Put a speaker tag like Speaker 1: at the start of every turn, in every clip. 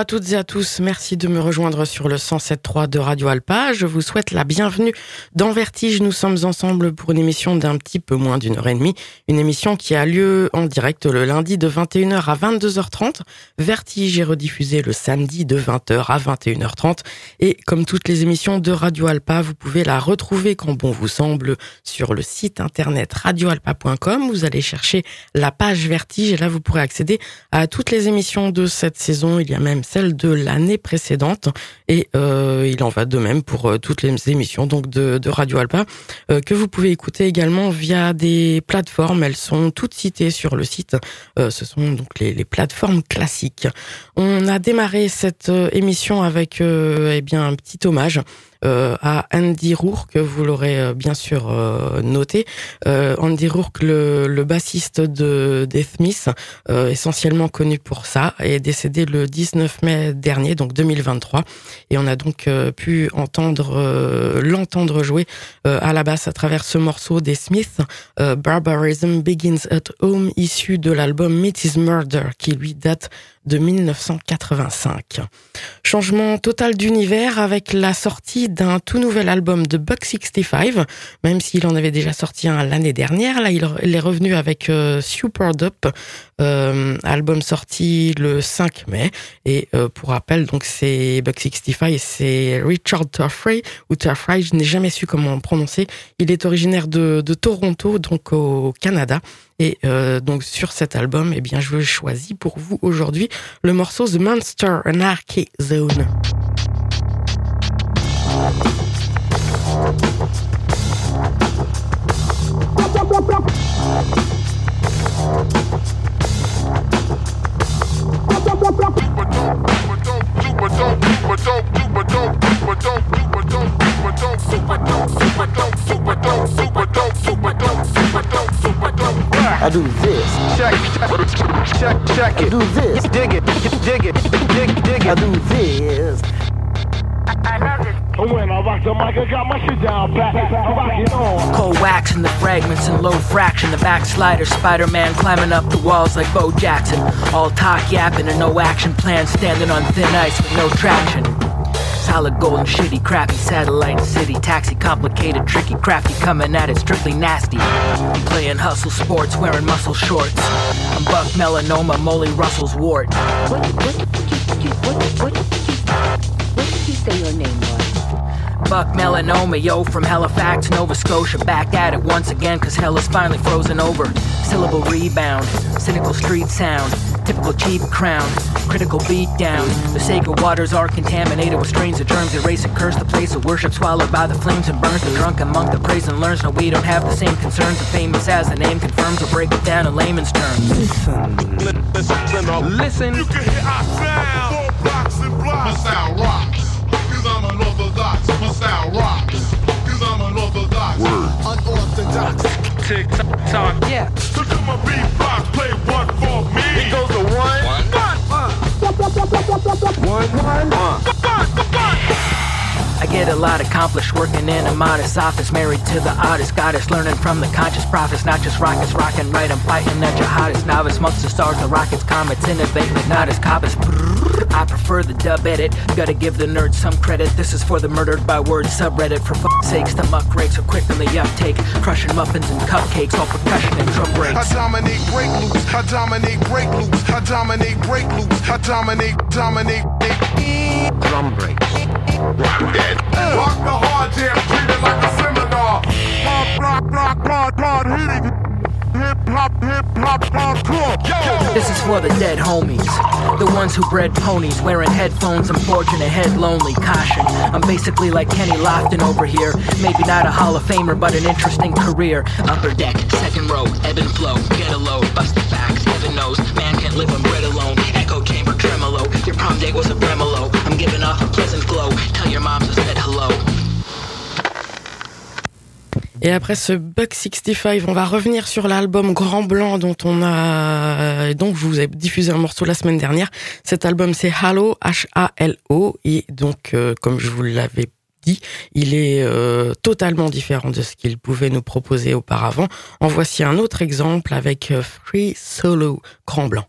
Speaker 1: à toutes et à tous, merci de me rejoindre sur le 107.3 de Radio Alpa. Je vous souhaite la bienvenue dans Vertige. Nous sommes ensemble pour une émission d'un petit peu moins d'une heure et demie. Une émission qui a lieu en direct le lundi de 21h à 22h30. Vertige est rediffusé le samedi de 20h à 21h30. Et comme toutes les émissions de Radio Alpa, vous pouvez la retrouver quand bon vous semble sur le site internet radioalpa.com. Vous allez chercher la page Vertige et là vous pourrez accéder à toutes les émissions de cette saison il y a même celle de l'année précédente et euh, il en va de même pour euh, toutes les émissions donc de, Radio Alpa euh, que vous pouvez écouter également via des plateformes. Elles sont toutes citées sur le site. Euh, ce sont donc les, les, plateformes classiques. On a démarré cette euh, émission avec eh bien un petit hommage euh, à Andy Rourke, vous l'aurez euh, bien sûr euh, noté. Andy Rourke, le, le, bassiste de Death Smith, essentiellement connu pour ça, est décédé le 19 mai dernier, donc 2023. Et on a donc pu entendre l'entendre jouer à la basse à travers ce morceau des Smiths, Barbarism Begins at Home, issu de l'album Meet Is Murder, qui lui date de 1985. Changement total d'univers avec la sortie d'un tout nouvel album de Buck 65, même s'il en avait déjà sorti un l'année dernière. Là, il est revenu avec euh, Super euh, album sorti le 5 mai. Et euh, pour rappel, donc c'est Buck 65 et c'est Richard Turfrey, ou Turfrey, je n'ai jamais su comment prononcer. Il est originaire de Toronto, donc au Canada. Et euh, donc sur cet album, eh bien, je choisis pour vous aujourd'hui le morceau The Monster Anarchy Zone.
Speaker 2: I do this. Check, check, check, check it. I do this. Dig it, dig it, dig, dig it. I do this. I love it. When I rock the mic, I got my shit down back. I rock it on.
Speaker 3: Cold wax in the fragments and low fraction. The backslider, Spider Man climbing up the walls like Bo Jackson. All talk yapping and no action plan. Standing on thin ice with no traction. Solid golden shitty, crappy satellite city, taxi, complicated, tricky, crafty, coming at it, strictly nasty. I'm playing hustle sports, wearing muscle shorts. I'm Buck Melanoma, Molly Russell's wart.
Speaker 4: What, what, what, what, what, what did you say your name was?
Speaker 3: Buck melanoma, yo, from Halifax, Nova Scotia. Back at it once again, cause hell is finally frozen over. Syllable rebound, cynical street sound, typical cheap crown, critical beat down. The sacred waters are contaminated with strains of germs, erase and curse the place of worship, swallowed by the flames and burns. The drunken monk that prays and learns. No, we don't have the same concerns. The famous as the name confirms, will break it down in layman's terms.
Speaker 2: Listen, listen, listen.
Speaker 5: You can hear our sound. Four blocks and blocks. My sound rocks. Cause I'm unorthodox. My style rocks. Cause I'm unorthodox.
Speaker 2: Word.
Speaker 5: Unorthodox.
Speaker 2: Tick tock, yeah.
Speaker 5: So come on, beatbox, one,
Speaker 2: one, one.
Speaker 3: I get a lot accomplished working in a modest office, married to the oddest goddess, learning from the conscious prophets, not just rockets, rocking right. I'm fighting at your hottest novice, amongst the stars, the rockets, comets, innovating, not as coppers. I prefer the dub edit. Gotta give the nerds some credit. This is for the murdered by word subreddit. For fuck's sakes, the muck rakes are quick on the uptake, crushing muffins and cupcakes, all percussion and drum breaks.
Speaker 5: I dominate break loops. I dominate break loops. I dominate break loops. I dominate, dominate.
Speaker 2: Drum breaks.
Speaker 3: This is for the dead homies, the ones who bred ponies, wearing headphones. I'm forging ahead, lonely. Caution, I'm basically like Kenny Lofton over here. Maybe not a Hall of Famer, but an interesting career. Upper deck, second row, ebb and flow, get a load, bust the facts. Heaven knows, man can't live on bread alone. Echo chamber tremolo, your prom date was a tremolo. Pleasant glow. Tell your said hello.
Speaker 1: Et après ce Buck 65, on va revenir sur l'album Grand Blanc dont on a, donc je vous ai diffusé un morceau la semaine dernière. Cet album c'est Halo, H-A-L-O, et donc euh, comme je vous l'avais dit, il est euh, totalement différent de ce qu'il pouvait nous proposer auparavant. En voici un autre exemple avec euh, Free Solo Grand Blanc.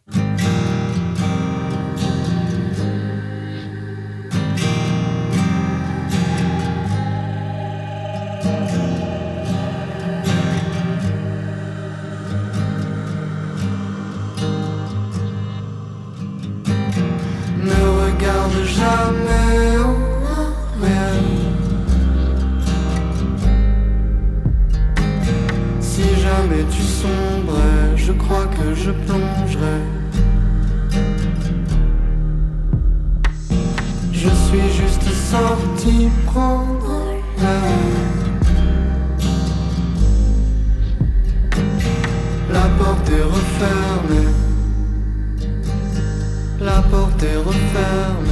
Speaker 6: Je plongerai. Je suis juste sorti prendre l'air. La porte est refermée. La porte est refermée.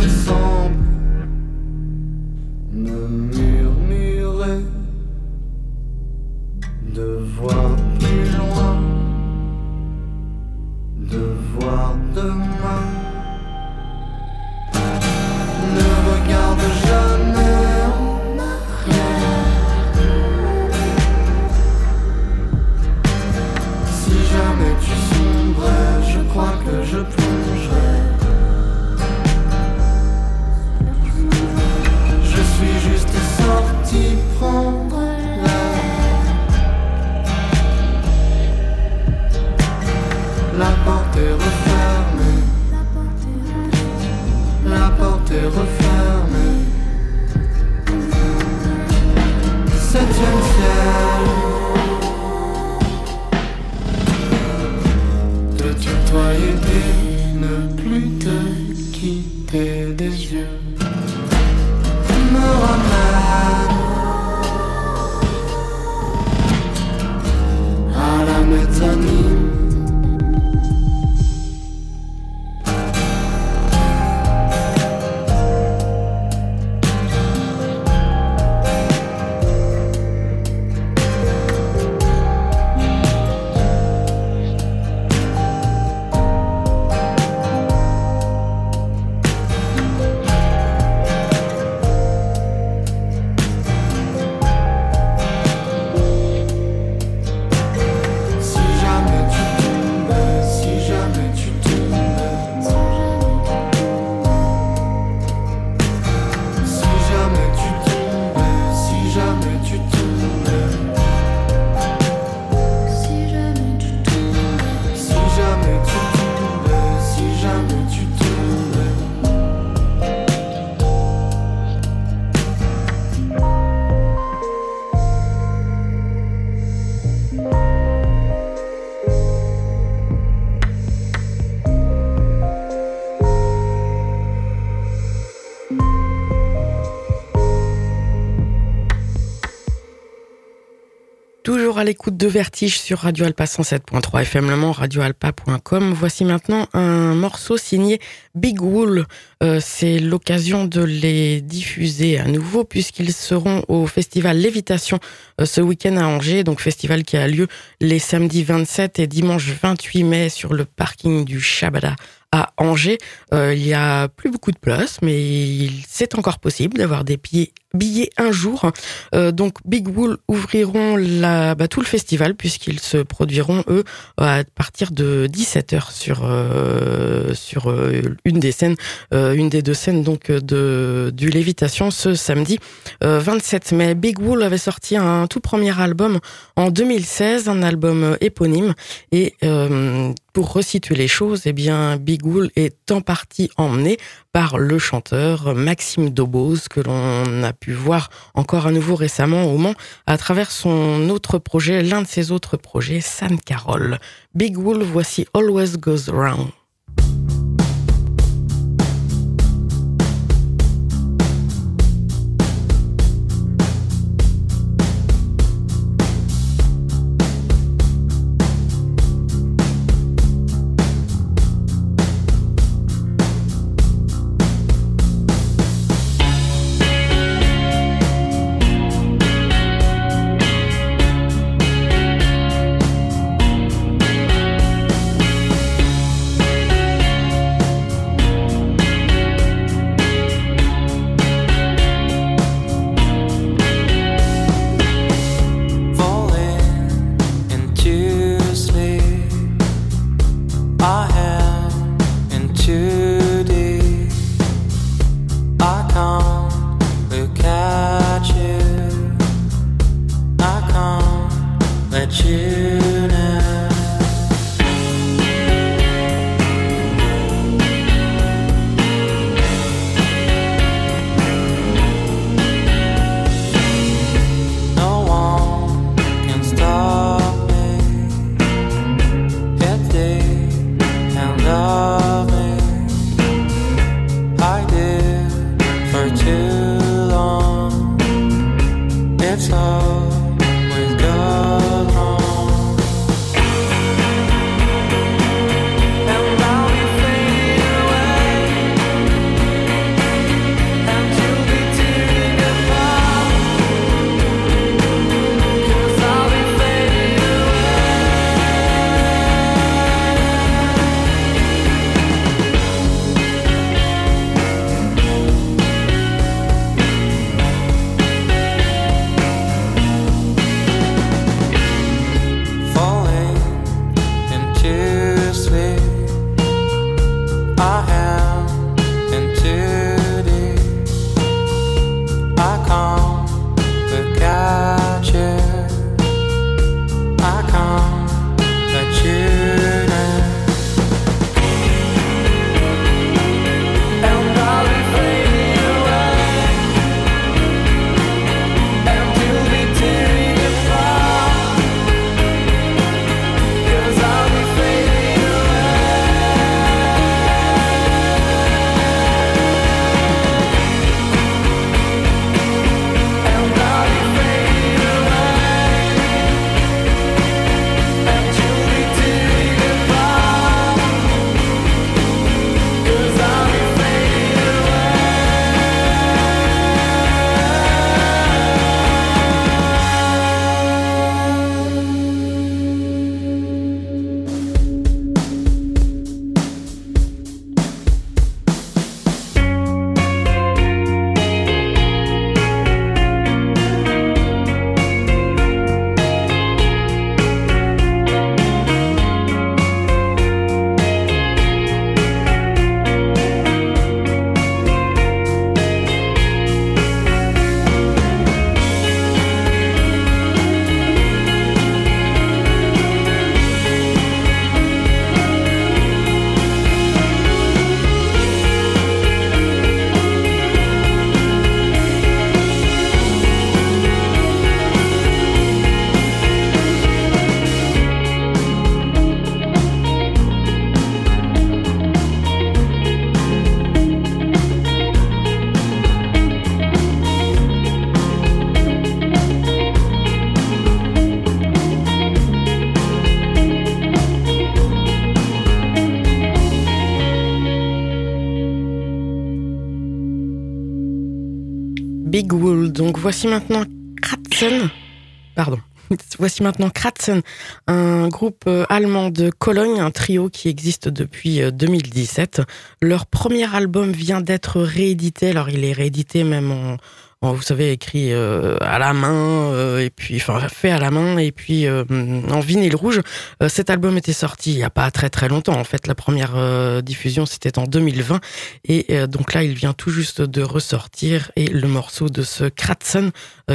Speaker 1: canção l'écoute de Vertige sur Radio Alpa 107.3 FM Le Mans, radioalpa.com. Voici maintenant un morceau signé Big Wool. Euh, C'est l'occasion de les diffuser à nouveau puisqu'ils seront au festival Lévitation euh, ce week-end à Angers, donc festival qui a lieu les samedis 27 et dimanche 28 mai sur le parking du Shabada à Angers. Euh, il y a plus beaucoup de place, mais c'est encore possible d'avoir des billets, billets un jour. Euh, donc Big Wool ouvriront la, bah, tout le festival puisqu'ils se produiront eux à partir de 17h sur euh, sur euh, une des scènes, une des deux scènes donc de du Lévitation ce samedi euh, 27 mai. Big Wool avait sorti un tout premier album en 2016, un album éponyme et pour resituer les choses, eh bien Big Wool est en partie emmené par le chanteur Maxime Dobose que l'on a pu voir encore à nouveau récemment au Mans à travers son autre projet, l'un de ses autres projets, San Carol. Big Wool, voici Always Goes Round. Voici maintenant Kratzen. Pardon. Voici maintenant Kratzen, un groupe euh, allemand de Cologne, un trio qui existe depuis euh, 2017. Leur premier album vient d'être réédité. Alors il est réédité même en, vous savez, écrit euh, à la main euh, et puis enfin fait à la main et puis euh, en vinyle rouge. Cet album était sorti il y a pas très très longtemps. En fait, la première diffusion c'était en 2020 et donc là il vient tout juste de ressortir et le morceau de ce Kratzen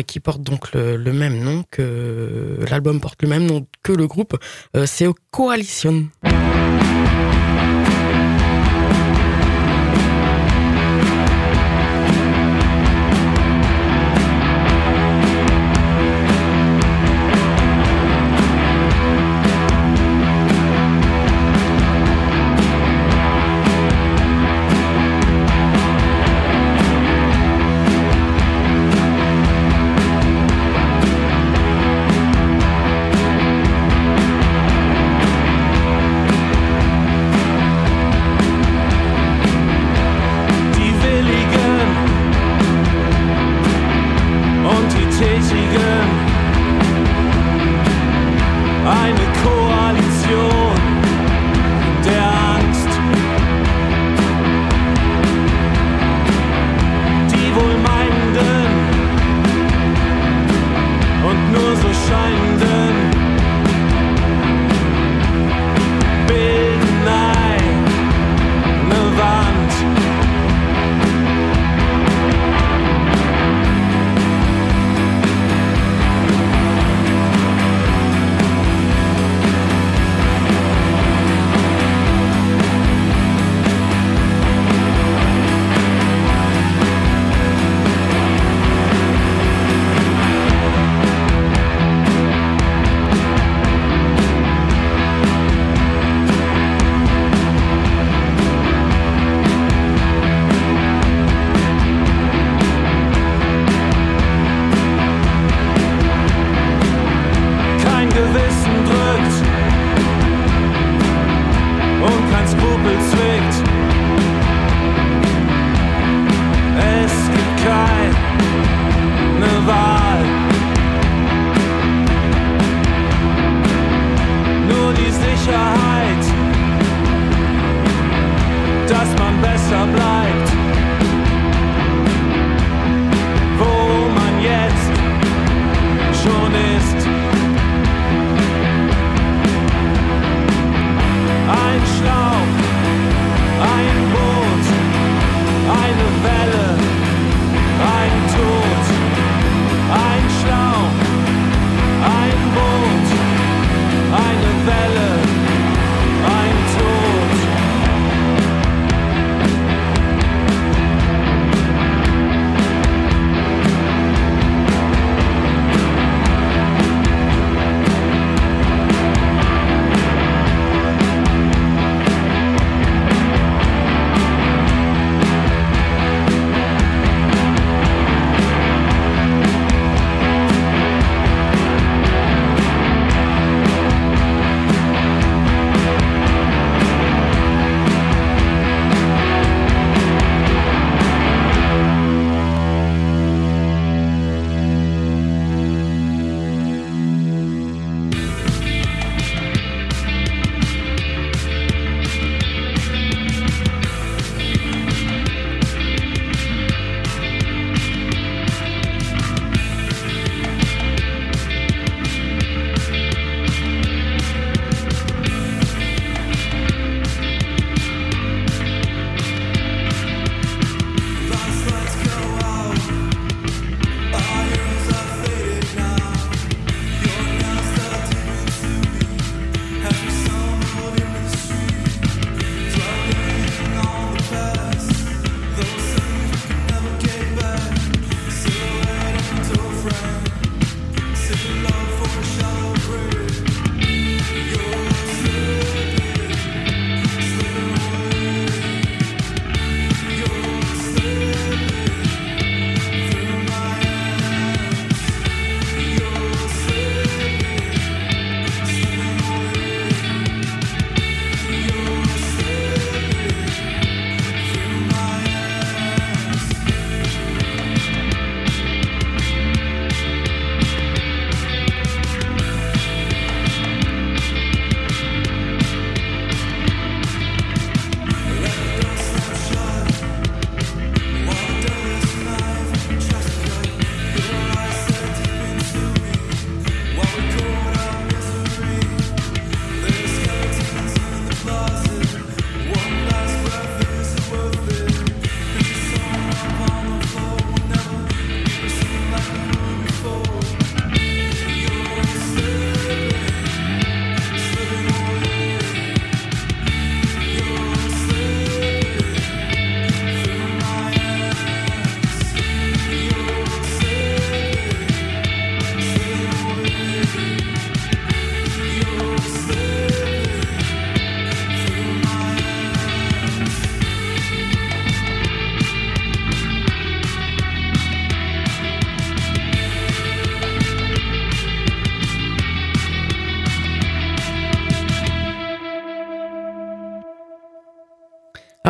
Speaker 1: qui porte donc le, le même nom que l'album porte le même nom que le groupe, c'est Coalition.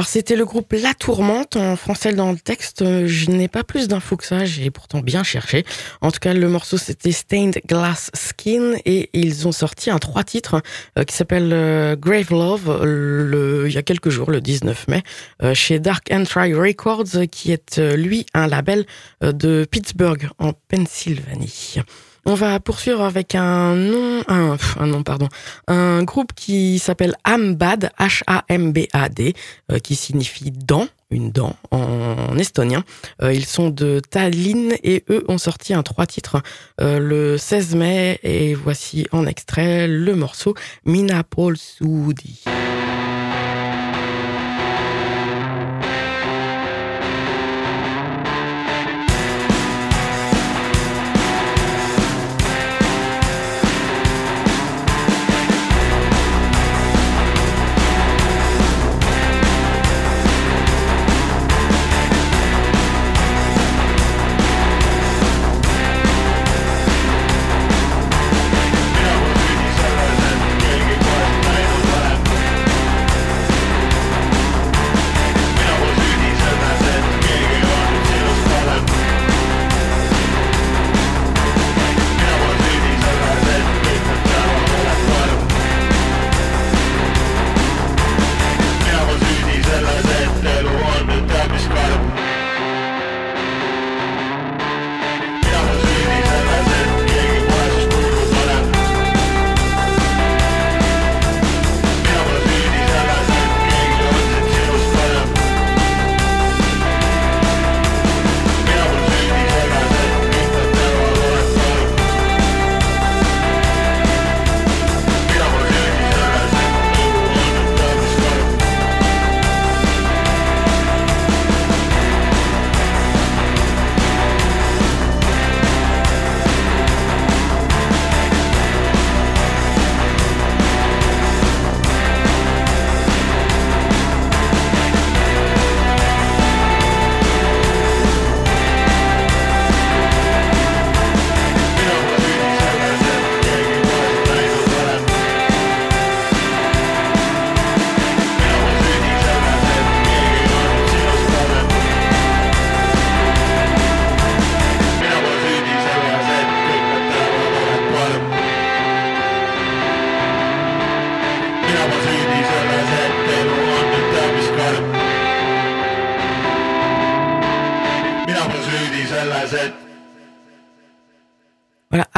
Speaker 1: Alors c'était le groupe La Tourmente, en français dans le texte, euh, je n'ai pas plus d'infos que ça, j'ai pourtant bien cherché. En tout cas, le morceau c'était Stained Glass Skin et ils ont sorti un trois titres euh, qui s'appelle euh, Grave Love le, il y a quelques jours, le 19 mai, chez Dark Entry Records qui est lui un label de Pittsburgh en Pennsylvanie. On va poursuivre avec un nom, un, un nom, pardon, un groupe qui s'appelle Ambad, H-A-M-B-A-D, euh, qui signifie dent, une dent en, estonien. Euh, ils sont de Tallinn et eux ont sorti un trois titres euh, le 16 mai et voici en extrait le morceau Mina Paul Soudi.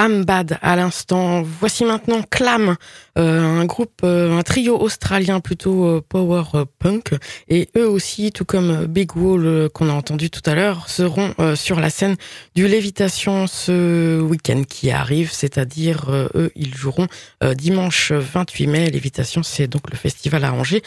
Speaker 1: Bad à l'instant. Voici maintenant Clam, euh, un groupe, euh, un trio australien plutôt euh, power punk. Et eux aussi, tout comme Big Wall qu'on a entendu tout à l'heure, seront sur la scène du Lévitation ce week-end qui arrive. C'est-à-dire, eux, ils joueront dimanche 28 mai. Lévitation, c'est donc le festival à Angers.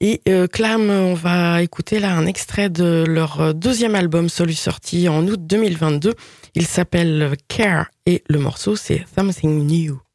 Speaker 1: Et Clam, on va écouter là un extrait de leur deuxième album, celui sorti en août 2022. Il s'appelle Care et le morceau c'est Something New.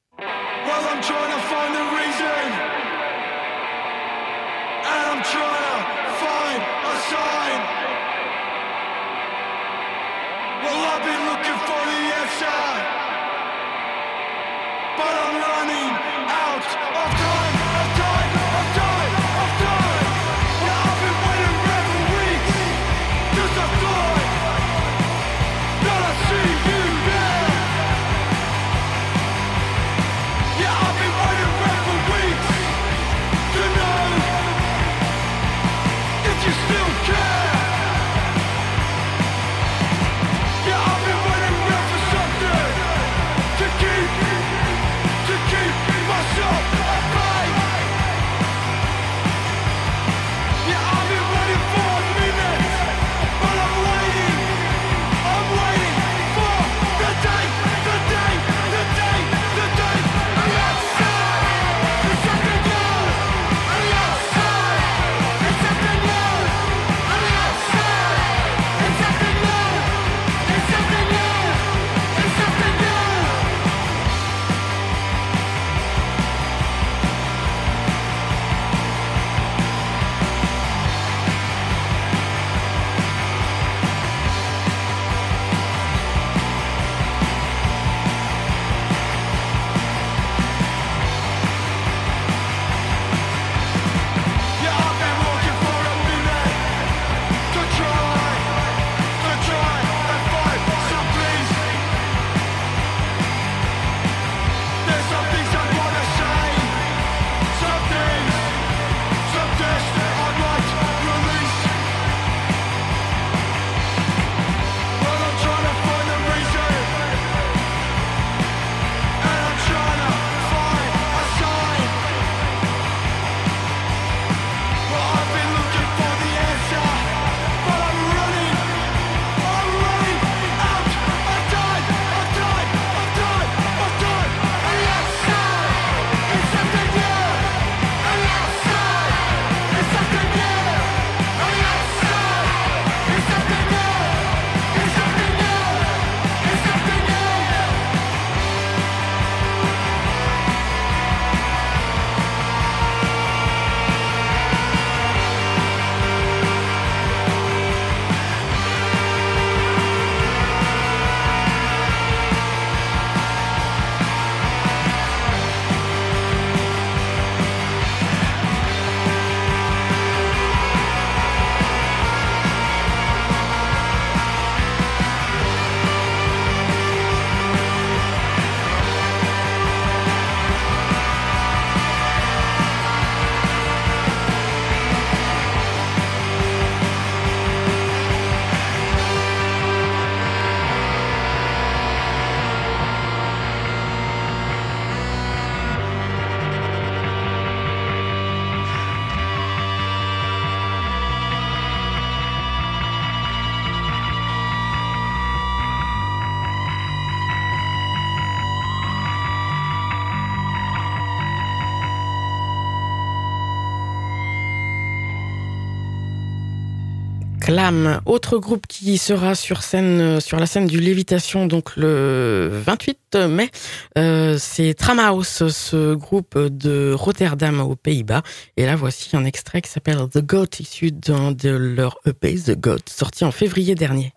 Speaker 1: Autre groupe qui sera sur scène, euh, sur la scène du Lévitation, donc le 28 mai, euh, c'est Tramhouse, ce groupe de Rotterdam aux Pays-Bas. Et là, voici un extrait qui s'appelle The Goat, issu d'un de leur EP The Goat, sorti en février dernier.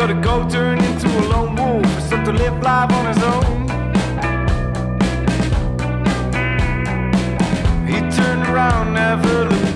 Speaker 7: So the goat turned into a lone wolf, except to live life on his own. He turned around, never looked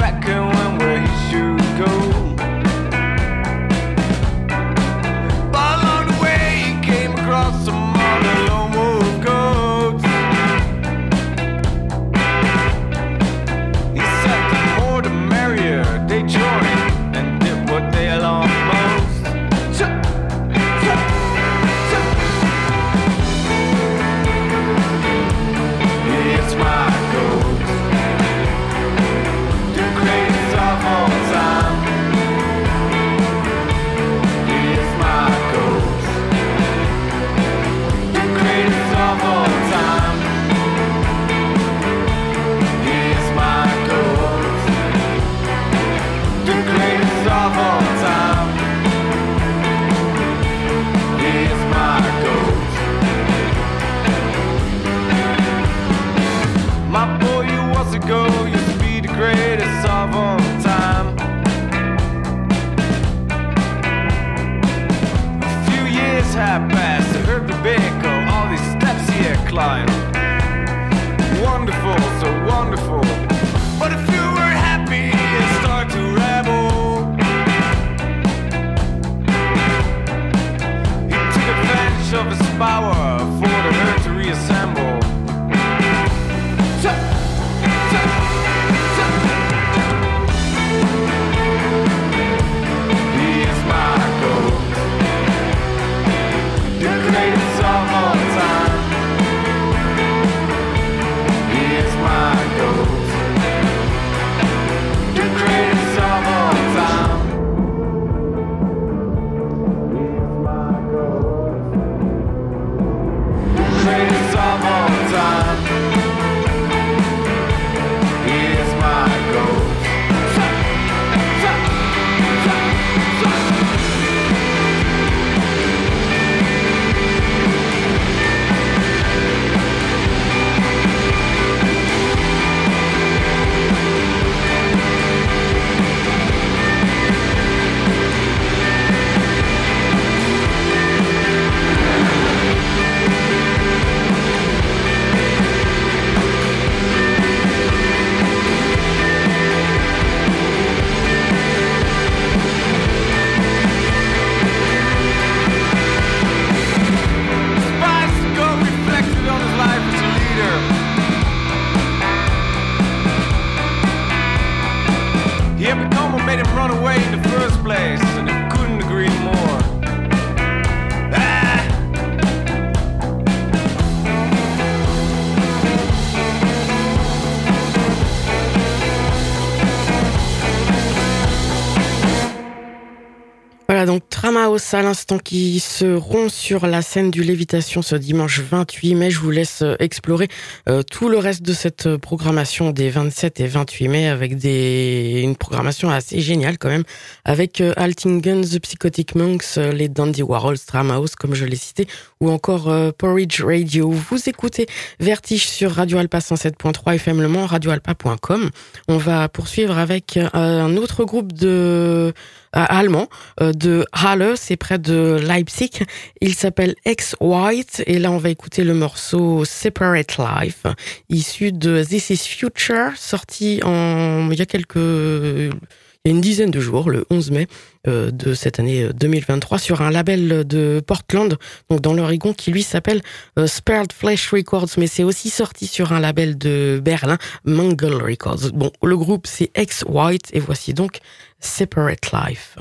Speaker 1: à l'instant qui seront sur la scène du Lévitation ce dimanche 28 mai. Je vous laisse euh, explorer euh, tout le reste de cette euh, programmation des 27 et 28 mai avec des une programmation assez géniale quand même avec euh, Altingen, The Psychotic Monks, euh, les Dandy Warhol, Stramaos comme je l'ai cité ou encore euh, Porridge Radio. Vous écoutez Vertige sur Radio Alpa 107.3 FM Le Mans, radioalpa.com. On va poursuivre avec euh, un autre groupe de euh, allemand de Halle, c'est près de Leipzig. Il s'appelle Ex White et là on va écouter le morceau Separate Life, issu de This Is Future, sorti en il y a quelques une dizaine de jours, le 11 mai euh, de cette année 2023, sur un label de Portland, donc dans l'Oregon, qui lui s'appelle euh, Spared Flesh Records, mais c'est aussi sorti sur un label de Berlin, Mangle Records. Bon, le groupe c'est Ex White et voici donc Separate Life.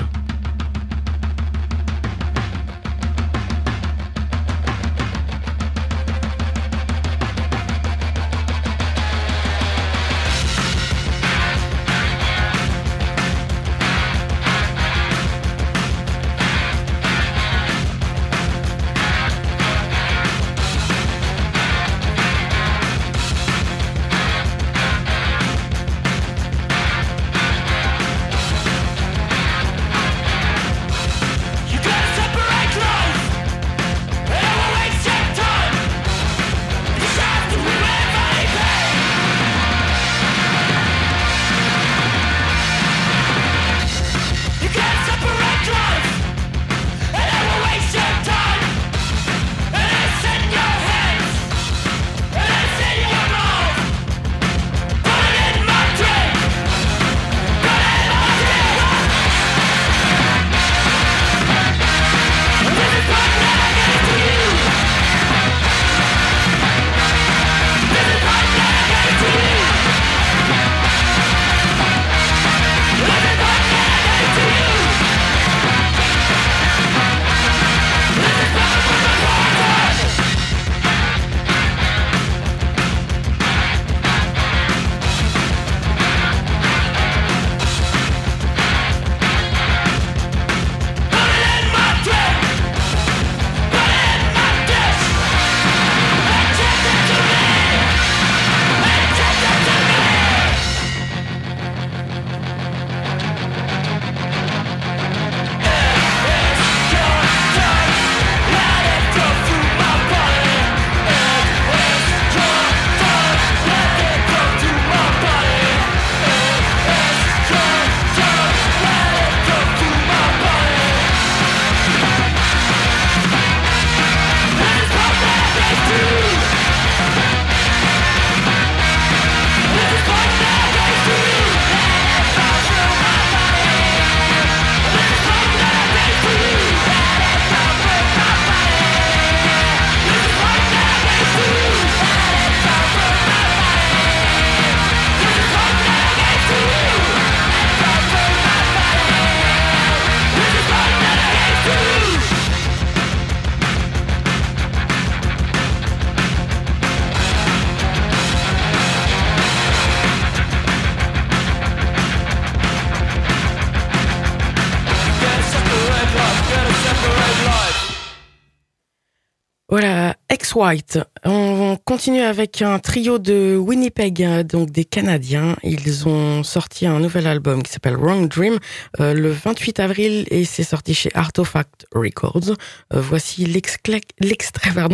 Speaker 1: Ex-White. On continue avec un trio de Winnipeg, donc des Canadiens. Ils ont sorti un nouvel album qui s'appelle Wrong Dream euh, le 28 avril et c'est sorti chez Artifact Records. Euh, voici l'extrait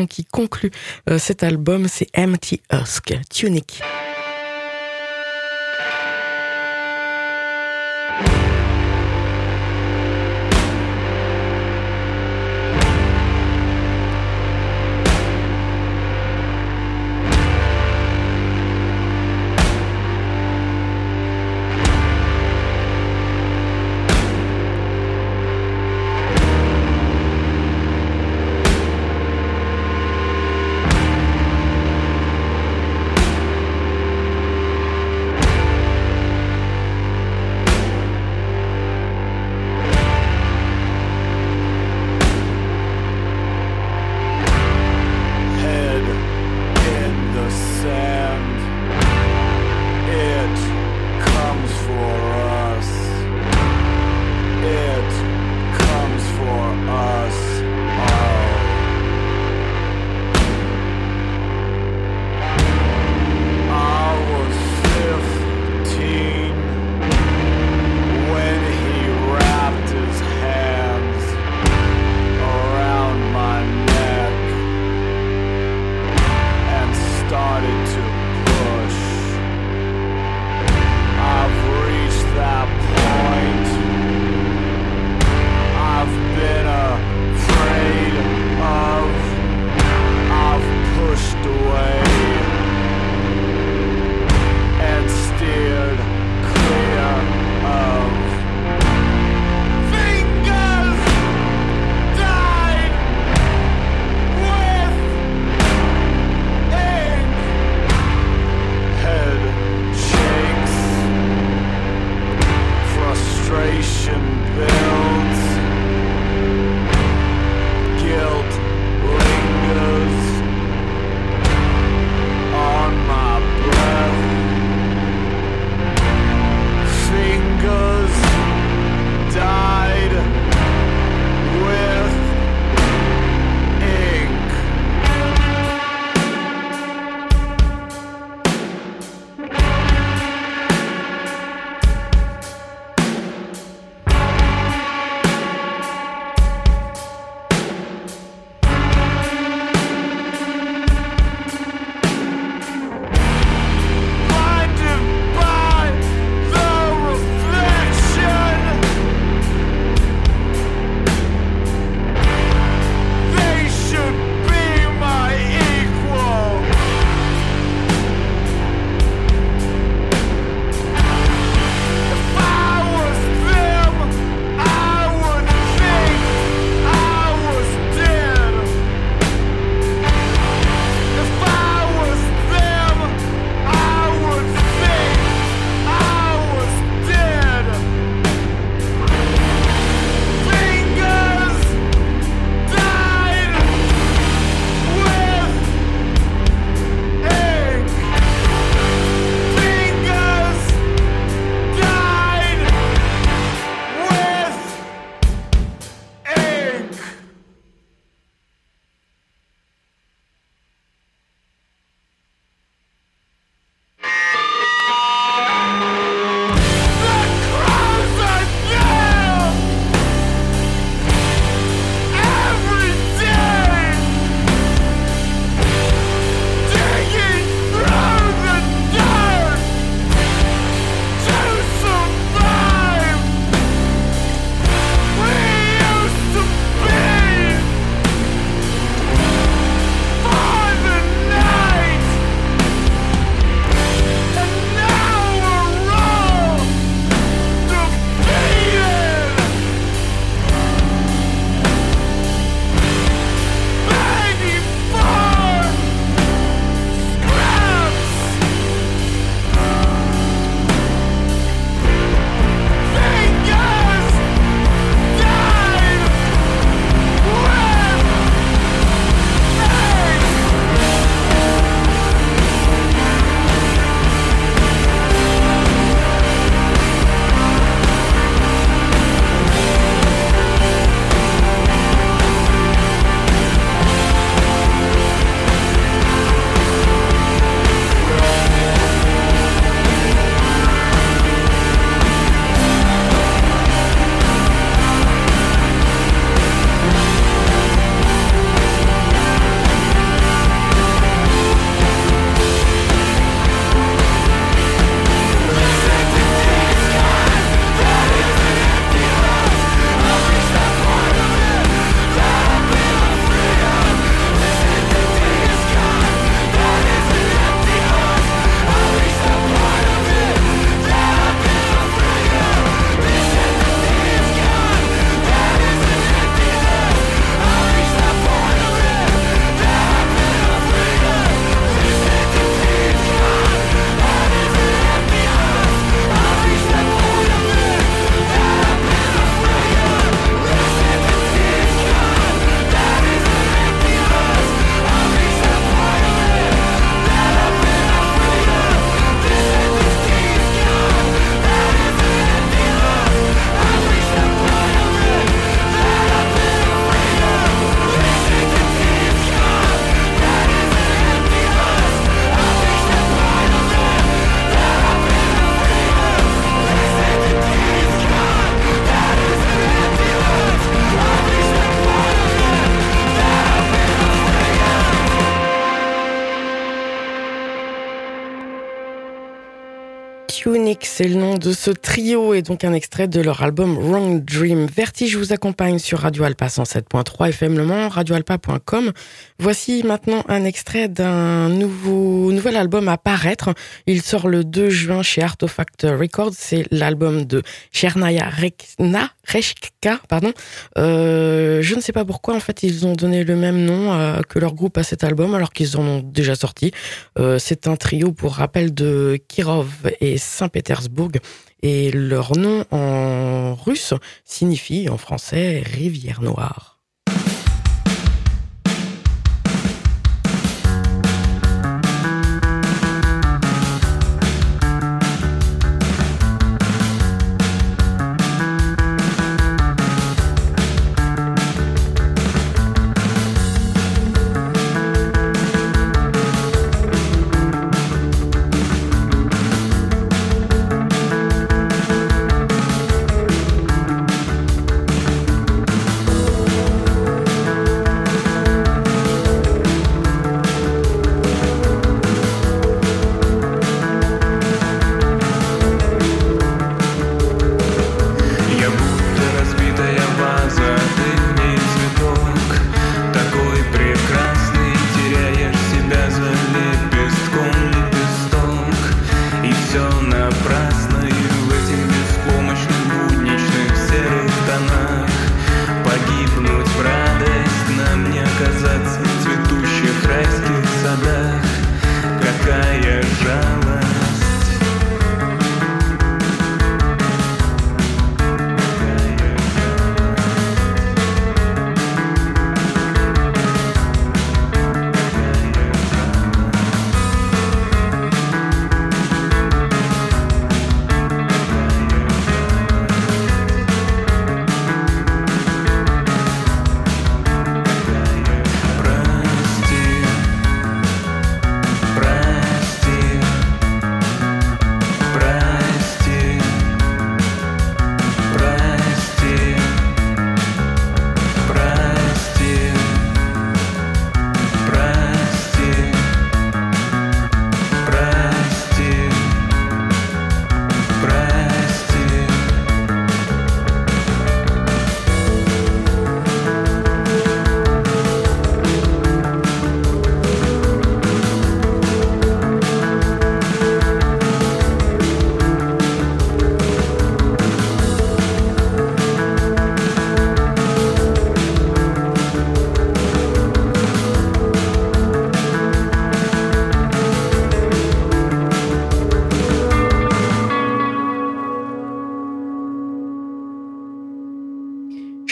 Speaker 1: qui conclut euh, cet album, c'est Empty Husk, Tunic. C'est le nom de ce trio et donc un extrait de leur album Wrong Dream. Vertige vous accompagne sur Radio Alpa 107.3 FM Le Mans, radioalpa.com. Voici maintenant un extrait d'un nouveau, nouvel album à paraître. Il sort le 2 juin chez Artefact Records. C'est l'album de Chernaya Rekna, Reshka, pardon. Euh, je ne sais pas pourquoi, en fait, ils ont donné le même nom euh, que leur groupe à cet album alors qu'ils en ont déjà sorti. Euh, c'est un trio pour rappel de Kirov et Saint-Pétersbourg et leur nom en russe signifie en français rivière noire.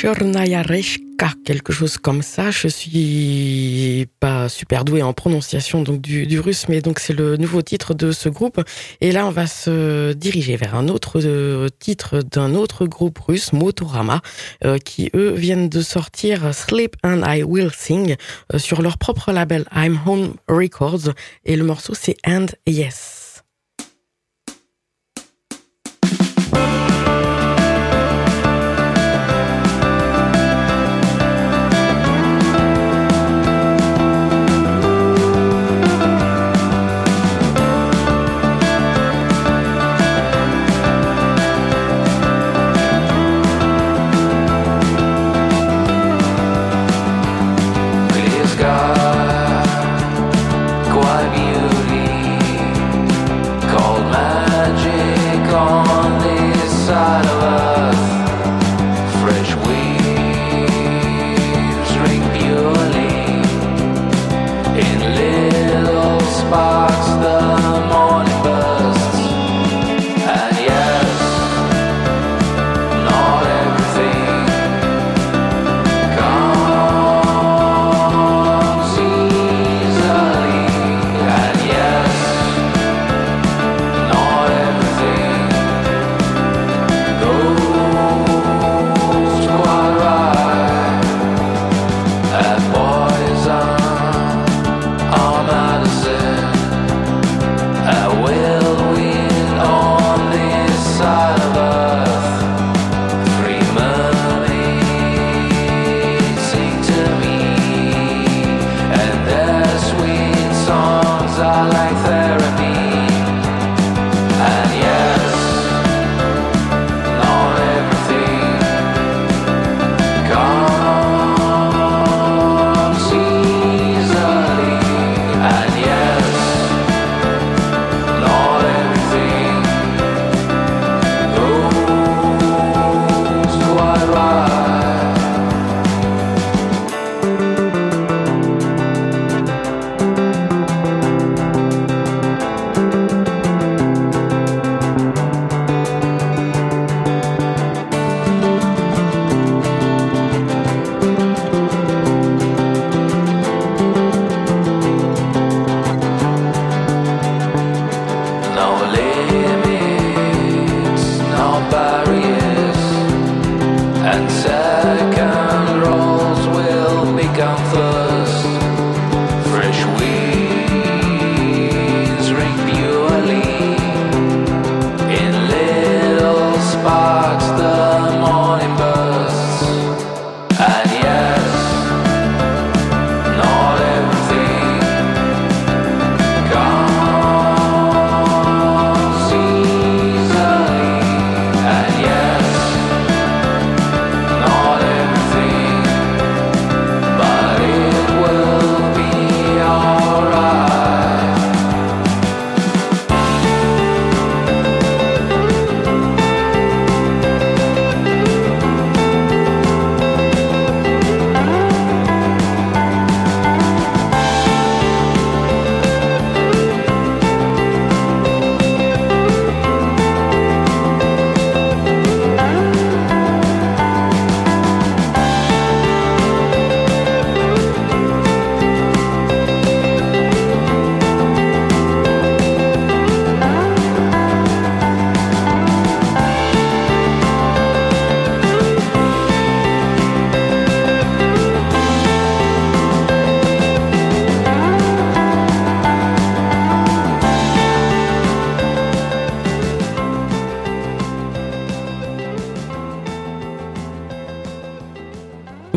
Speaker 1: Chernaya Reshka, quelque chose comme ça. Je suis pas super doué en prononciation donc du, du russe, mais donc c'est le nouveau titre de ce groupe. Et là, on va se diriger vers un autre euh, titre d'un autre groupe russe, Motorama, euh, qui eux viennent de sortir Sleep and I Will Sing euh, sur leur propre label I'm Home Records. Et le morceau c'est And Yes.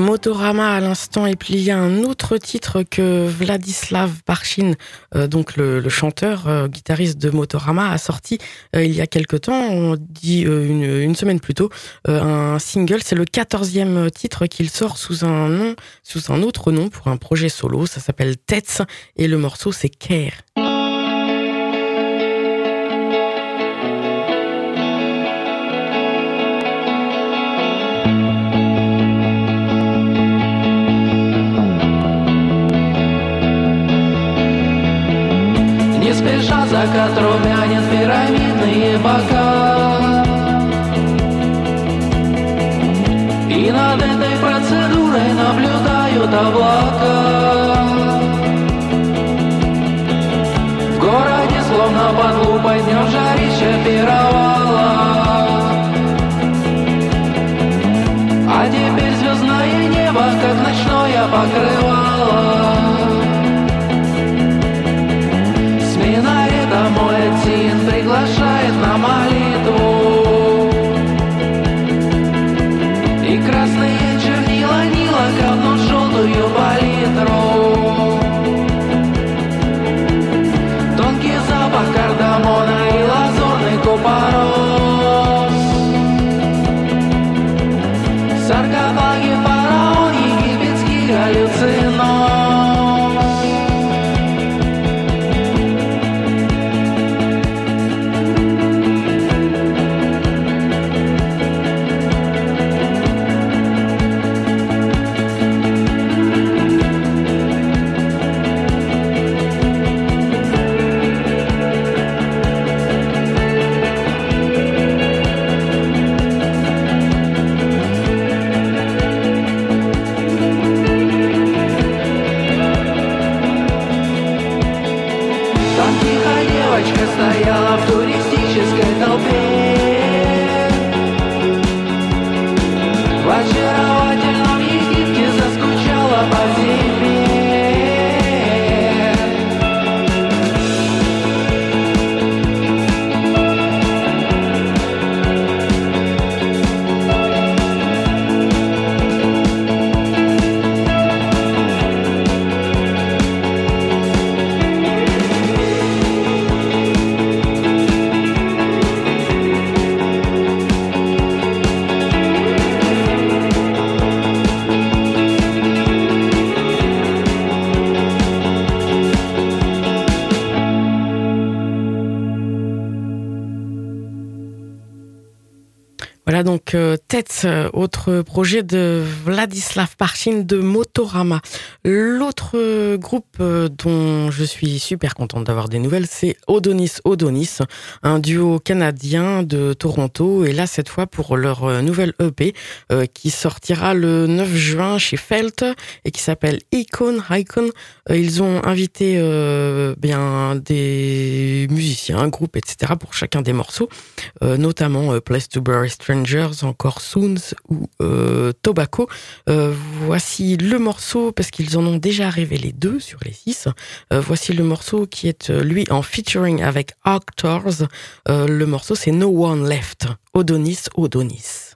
Speaker 1: Motorama à l'instant il y a un autre titre que Vladislav Parchin, euh, donc le, chanteur, euh, guitariste de Motorama, a sorti euh, il y a quelque temps, on dit une, semaine plus tôt, un single. C'est le quatorzième titre qu'il sort sous un nom, sous un autre nom pour un projet solo. Ça s'appelle Tets et le morceau c'est Care.
Speaker 8: Закат румянит пирамидные бока. И над этой процедурой наблюдают облака. В городе словно под лупой днем жарища
Speaker 1: que donc euh, autre projet de Vladislav Parchin de Motorama. L'autre groupe euh, dont je suis super contente d'avoir des nouvelles, c'est Odonis Odonis, un duo canadien de Toronto. Et là, cette fois, pour leur euh, nouvelle EP euh, qui sortira le 9 juin chez Felt et qui s'appelle Icon Icon. Ils ont invité euh, bien des musiciens, groupes, etc. pour chacun des morceaux, euh, notamment Place to Bury Strangers, encore Soons ou euh, Tobacco. Euh, voici le morceau, parce qu'ils en ont déjà révélé deux sur les six. Euh, voici le morceau qui est lui en featuring avec Arctors. Euh, le morceau c'est No One Left. Odonis Odonis.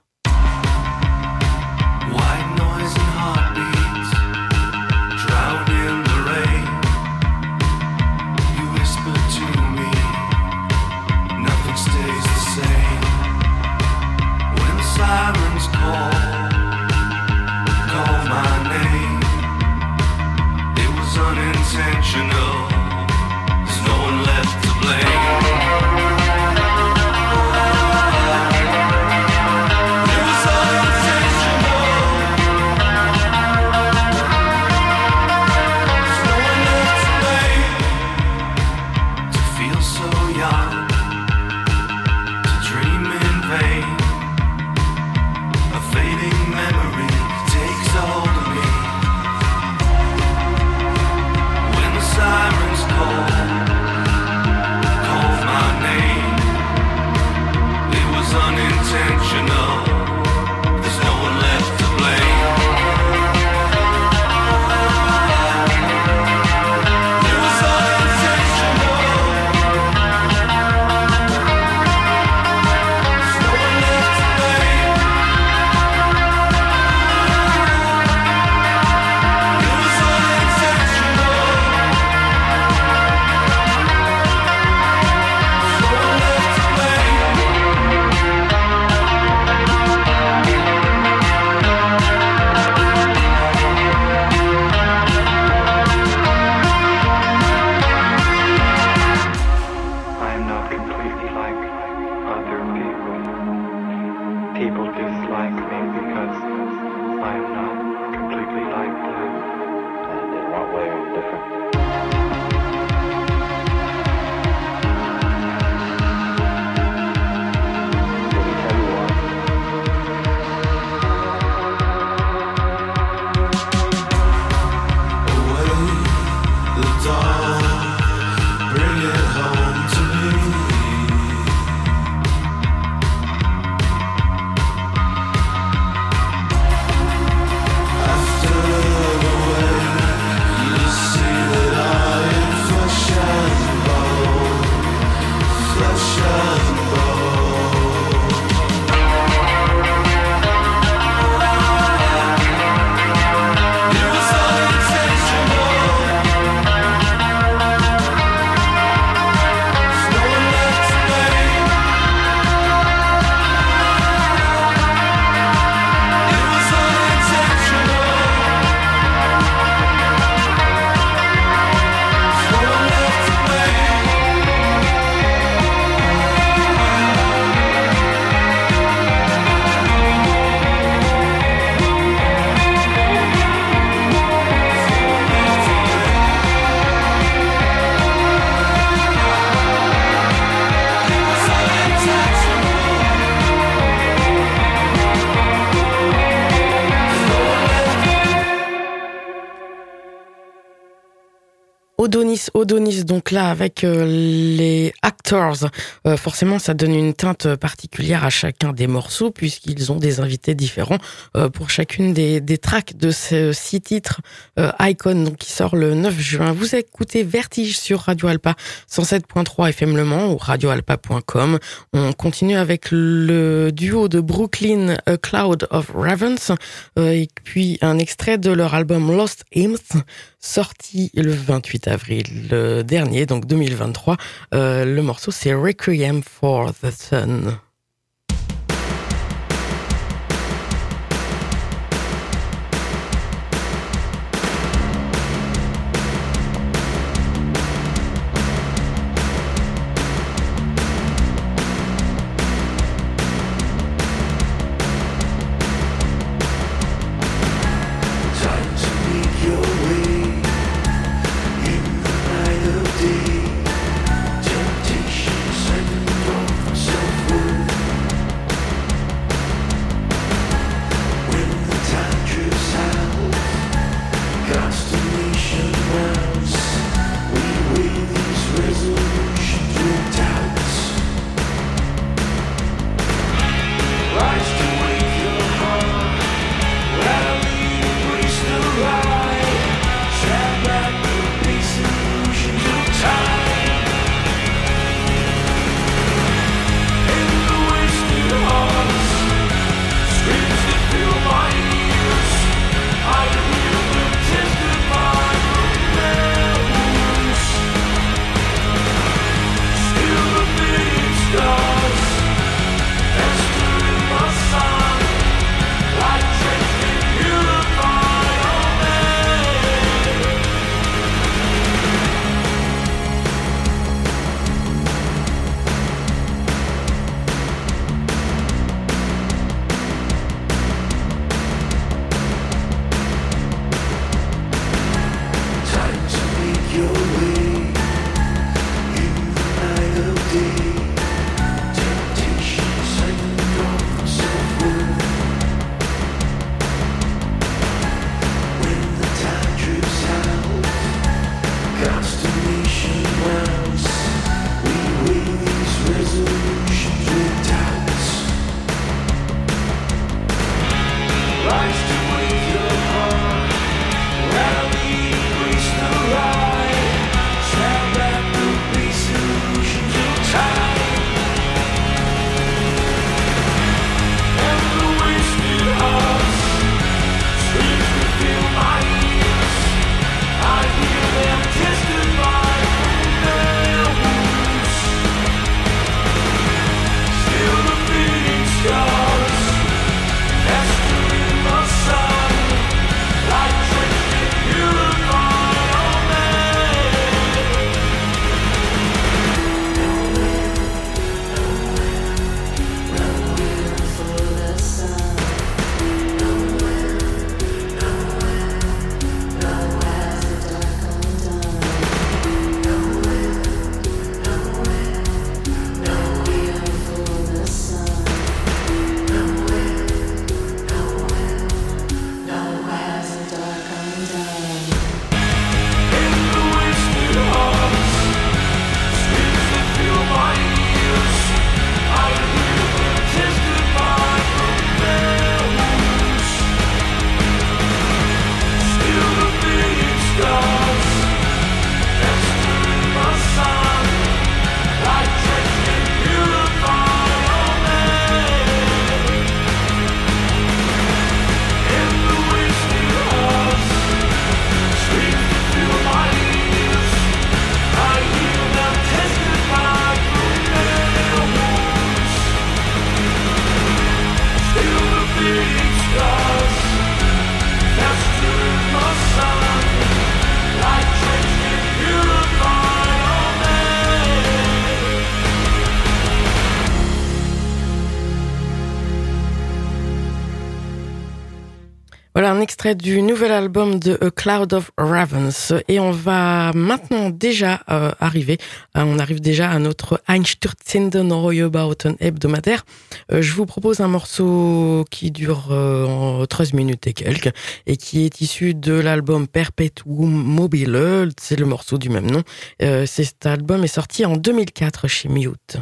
Speaker 1: Odonis, Odonis, donc là avec euh, les actors, euh, forcément ça donne une teinte particulière à chacun des morceaux puisqu'ils ont des invités différents euh, pour chacune des, des tracks de ces six titres euh, Icon donc qui sort le 9 juin. Vous écoutez Vertige sur Radio Alpa 107.3 FM Le Mans ou radioalpa.com. On continue avec le duo de Brooklyn A Cloud of Ravens euh, et puis un extrait de leur album Lost Hymns sorti le 28 avril euh, dernier, donc 2023. Euh, le morceau c'est Requiem for the Sun.
Speaker 9: Du nouvel album de A Cloud of Ravens. Et on va maintenant déjà euh, arriver, euh, on arrive déjà à notre Einstürzenden Neubauten hebdomadaire. Euh, je vous propose un morceau qui dure euh, en 13 minutes et quelques, et qui est issu de l'album Perpetuum mobile. C'est le morceau du même nom. Cet album est sorti en 2004 chez Mute.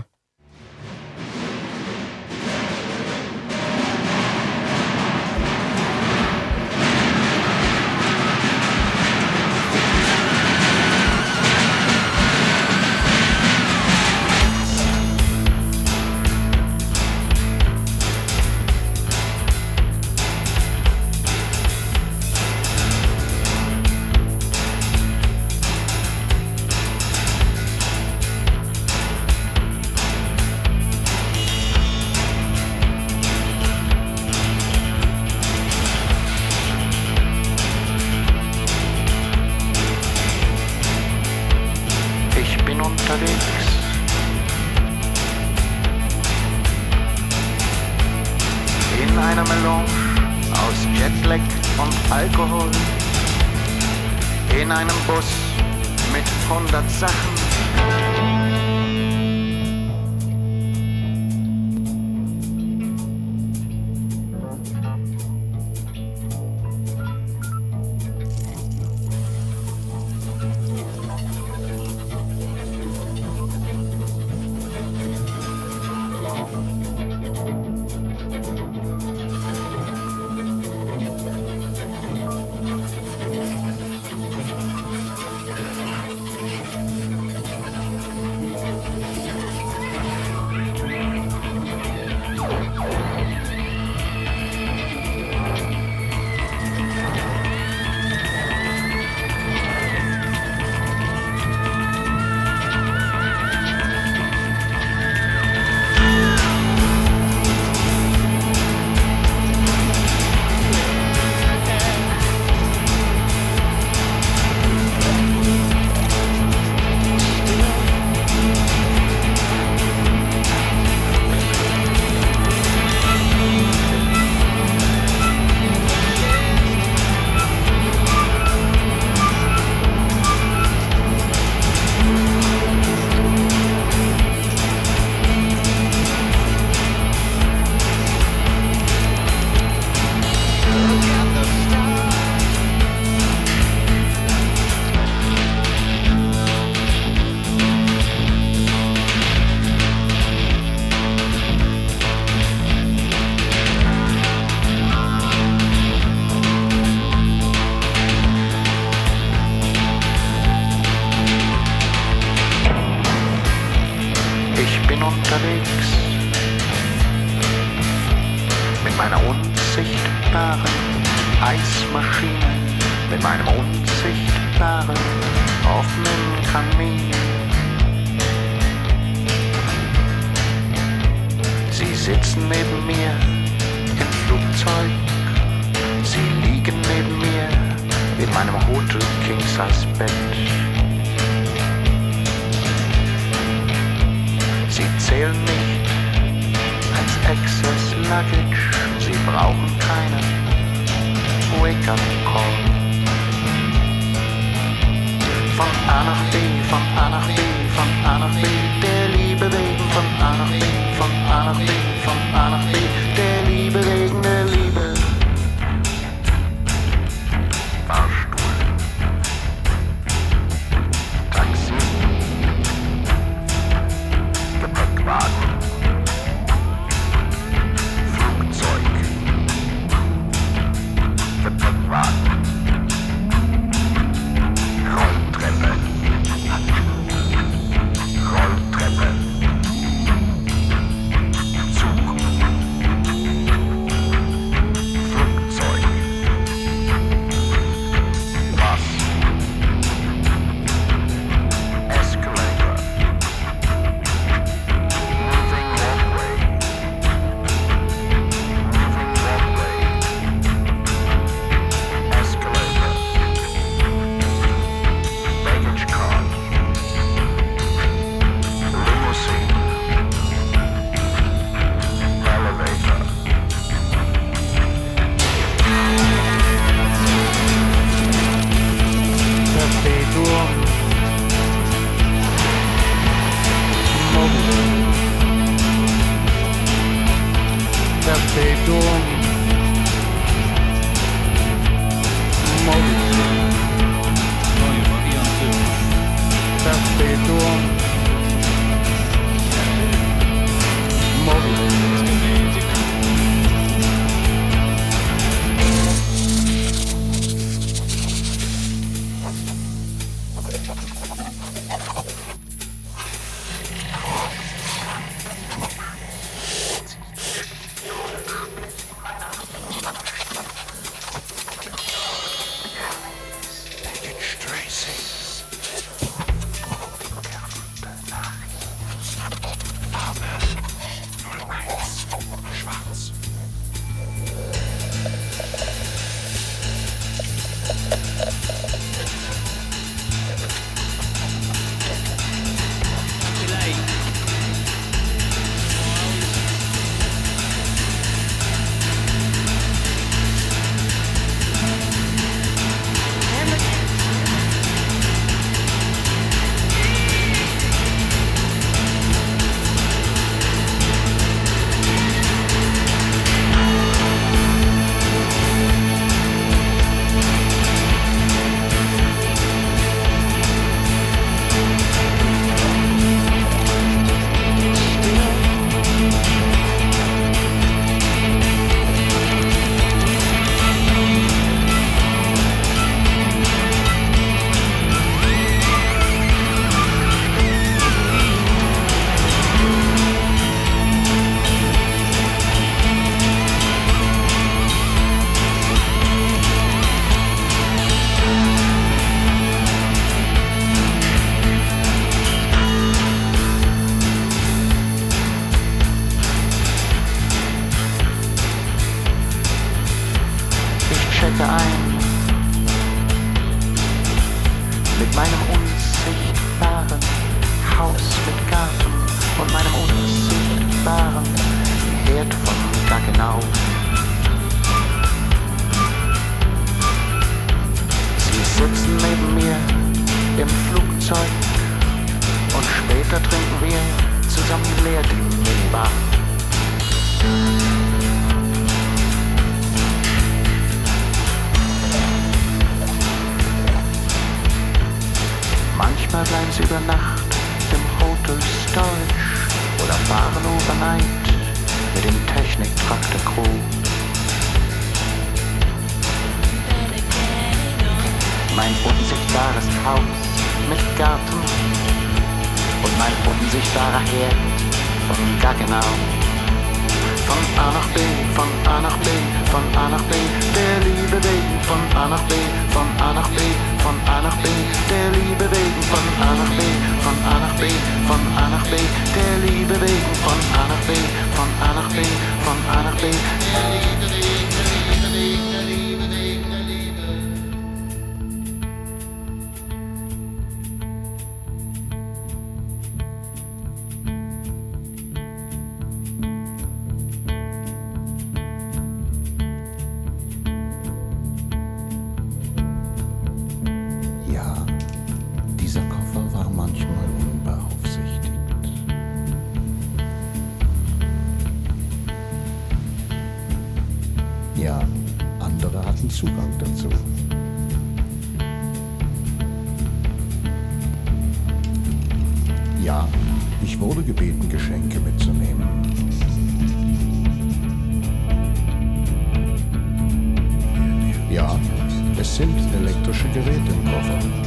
Speaker 10: Sind elektrische Geräte im Koffer.